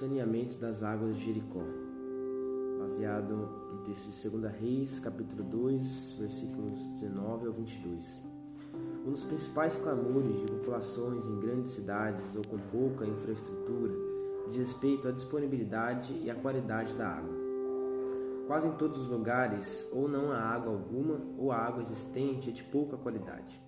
saneamento das águas de Jericó, baseado no texto de 2 Reis, capítulo 2, versículos 19 ao 22. Um dos principais clamores de populações em grandes cidades ou com pouca infraestrutura diz respeito à disponibilidade e à qualidade da água. Quase em todos os lugares, ou não há água alguma, ou a água existente é de pouca qualidade.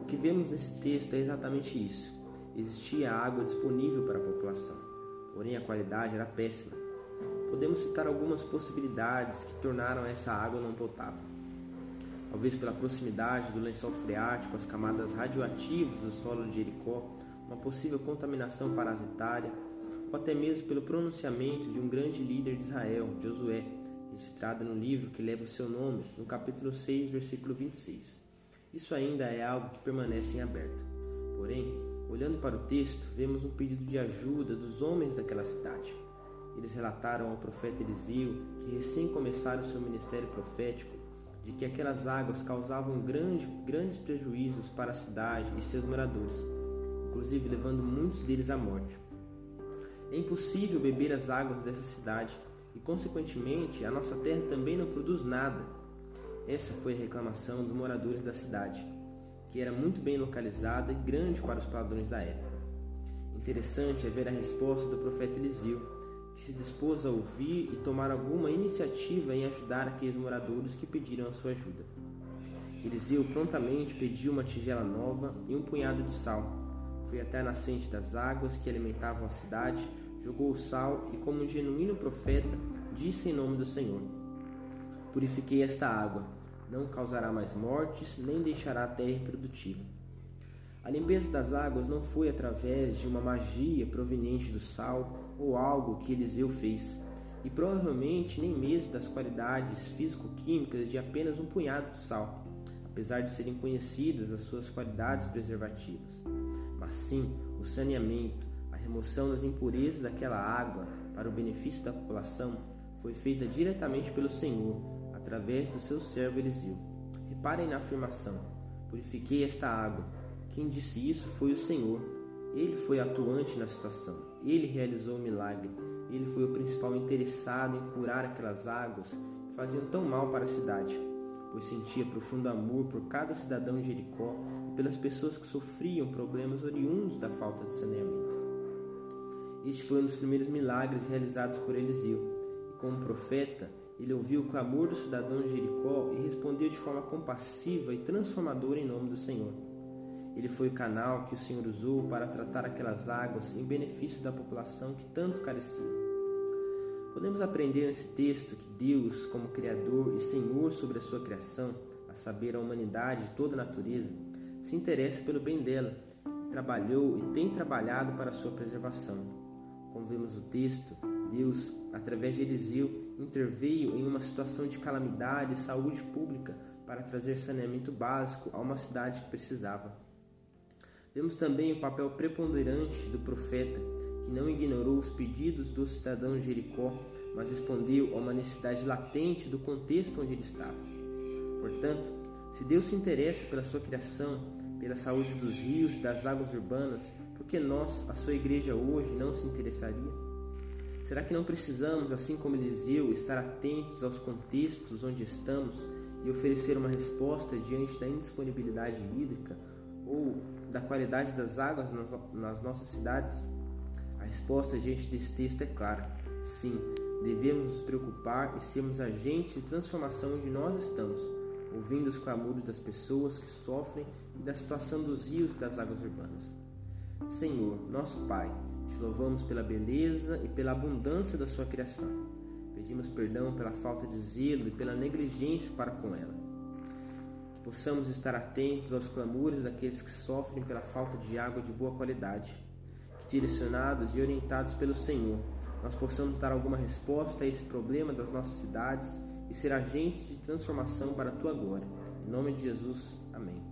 O que vemos nesse texto é exatamente isso. Existia água disponível para a população porém a qualidade era péssima. Podemos citar algumas possibilidades que tornaram essa água não potável. Talvez pela proximidade do lençol freático às camadas radioativas do solo de Jericó, uma possível contaminação parasitária, ou até mesmo pelo pronunciamento de um grande líder de Israel, Josué, registrado no livro que leva o seu nome, no capítulo 6, versículo 26. Isso ainda é algo que permanece em aberto. Porém, Olhando para o texto, vemos um pedido de ajuda dos homens daquela cidade. Eles relataram ao profeta Eliseu, que recém começara seu ministério profético, de que aquelas águas causavam grande, grandes prejuízos para a cidade e seus moradores, inclusive levando muitos deles à morte. É impossível beber as águas dessa cidade e, consequentemente, a nossa terra também não produz nada. Essa foi a reclamação dos moradores da cidade que era muito bem localizada e grande para os padrões da época. Interessante é ver a resposta do profeta Eliseu, que se dispôs a ouvir e tomar alguma iniciativa em ajudar aqueles moradores que pediram a sua ajuda. Eliseu prontamente pediu uma tigela nova e um punhado de sal. Foi até a nascente das águas que alimentavam a cidade, jogou o sal e, como um genuíno profeta, disse em nome do Senhor: Purifiquei esta água não causará mais mortes, nem deixará a terra improdutiva. A limpeza das águas não foi através de uma magia proveniente do sal ou algo que Eliseu fez, e provavelmente nem mesmo das qualidades físico-químicas de apenas um punhado de sal, apesar de serem conhecidas as suas qualidades preservativas, mas sim o saneamento, a remoção das impurezas daquela água para o benefício da população foi feita diretamente pelo Senhor através do seu servo Eliseu. Reparem na afirmação: Purifiquei esta água. Quem disse isso foi o Senhor. Ele foi atuante na situação. Ele realizou o milagre. Ele foi o principal interessado em curar aquelas águas que faziam tão mal para a cidade, pois sentia profundo amor por cada cidadão de Jericó e pelas pessoas que sofriam problemas oriundos da falta de saneamento. Este foi um dos primeiros milagres realizados por Eliseu, e como profeta, ele ouviu o clamor do cidadão de Jericó e respondeu de forma compassiva e transformadora em nome do Senhor. Ele foi o canal que o Senhor usou para tratar aquelas águas em benefício da população que tanto carecia. Podemos aprender nesse texto que Deus, como Criador e Senhor sobre a sua criação, a saber, a humanidade e toda a natureza, se interessa pelo bem dela, trabalhou e tem trabalhado para a sua preservação. Como vemos no texto, Deus, através de Eliseu, interveio em uma situação de calamidade e saúde pública para trazer saneamento básico a uma cidade que precisava. Vemos também o papel preponderante do profeta, que não ignorou os pedidos dos cidadãos de Jericó, mas respondeu a uma necessidade latente do contexto onde ele estava. Portanto, se Deus se interessa pela sua criação, pela saúde dos rios, das águas urbanas, por que nós, a sua igreja hoje, não se interessaria? Será que não precisamos, assim como Eliseu, estar atentos aos contextos onde estamos e oferecer uma resposta diante da indisponibilidade hídrica ou da qualidade das águas nas nossas cidades? A resposta diante desse texto é clara: sim, devemos nos preocupar e sermos agentes de transformação onde nós estamos, ouvindo os clamores das pessoas que sofrem e da situação dos rios e das águas urbanas. Senhor, nosso Pai, te louvamos pela beleza e pela abundância da sua criação. Pedimos perdão pela falta de zelo e pela negligência para com ela. Que possamos estar atentos aos clamores daqueles que sofrem pela falta de água de boa qualidade. Que, direcionados e orientados pelo Senhor, nós possamos dar alguma resposta a esse problema das nossas cidades e ser agentes de transformação para a tua glória. Em nome de Jesus, amém.